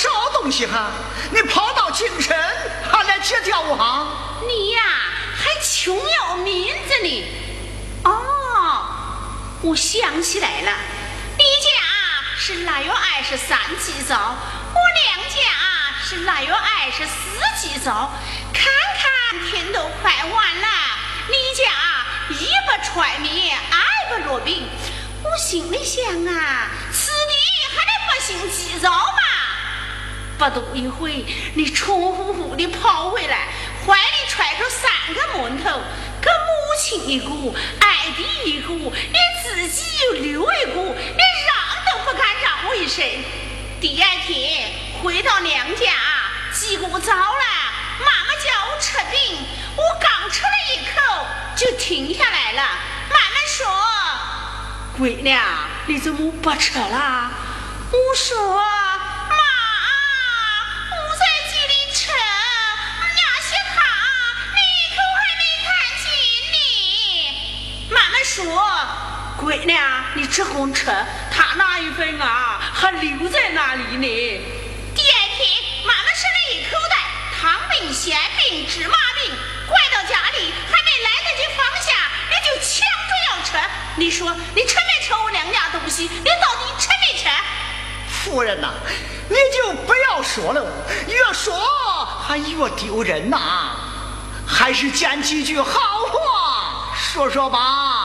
啥东西哈？你跑到京城还来接吊王？你呀，还穷要面子呢？哦，我想起来了，你家是腊月二十三祭灶，我娘家是腊月二十四祭灶。看看天都快完了，你家一不揣米，二不落饼。我心里想啊，此地还得不行祭灶？不多一会，你冲呼呼的跑回来，怀里揣着三个馒头，给母亲一个，爱弟一个，连自己又留一个，连让都不敢让我一声。第二天回到娘家，祭过早了，妈妈叫我吃饼，我刚吃了一口就停下来了。妈妈说：“闺娘，你怎么不吃了？”我。说，闺娘，你只管吃，他那一份啊，还留在那里呢。第二天，妈妈吃了一口袋汤饼、馅饼、芝麻饼，拐到家里，还没来得及放下，你就抢着要吃。你说，你吃没吃我娘家东西？你到底吃没吃？夫人呐，你就不要说了，越说还越丢人呐。还是讲几句好话，说说吧。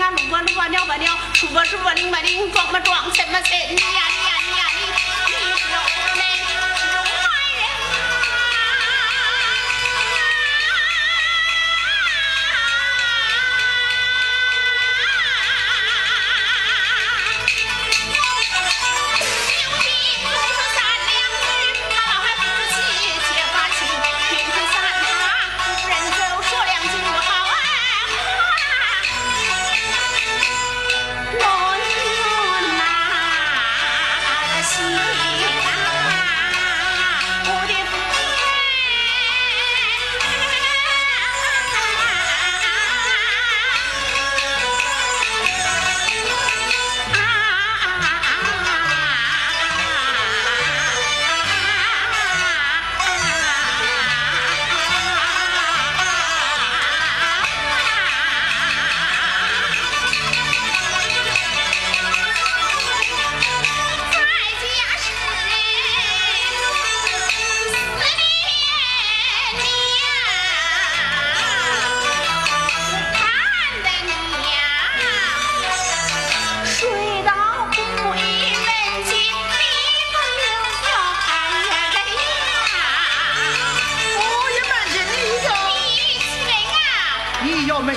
吧了吧了吧了，出吧出吧灵吧灵，撞吧装什么什你呀你呀你呀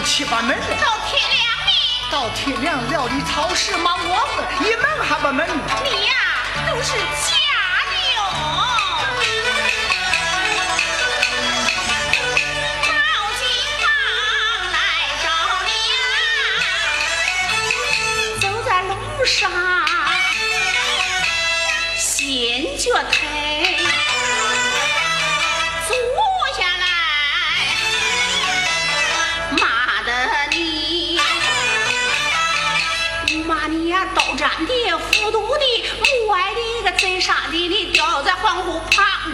七八门到天亮呢，到天亮料理超市忙光了，一门还不门。你呀，都是假的哟。报警房来找你呀，走在路上，刀斩的、斧毒的、母爱的、一个贼杀的，你吊在黄虎旁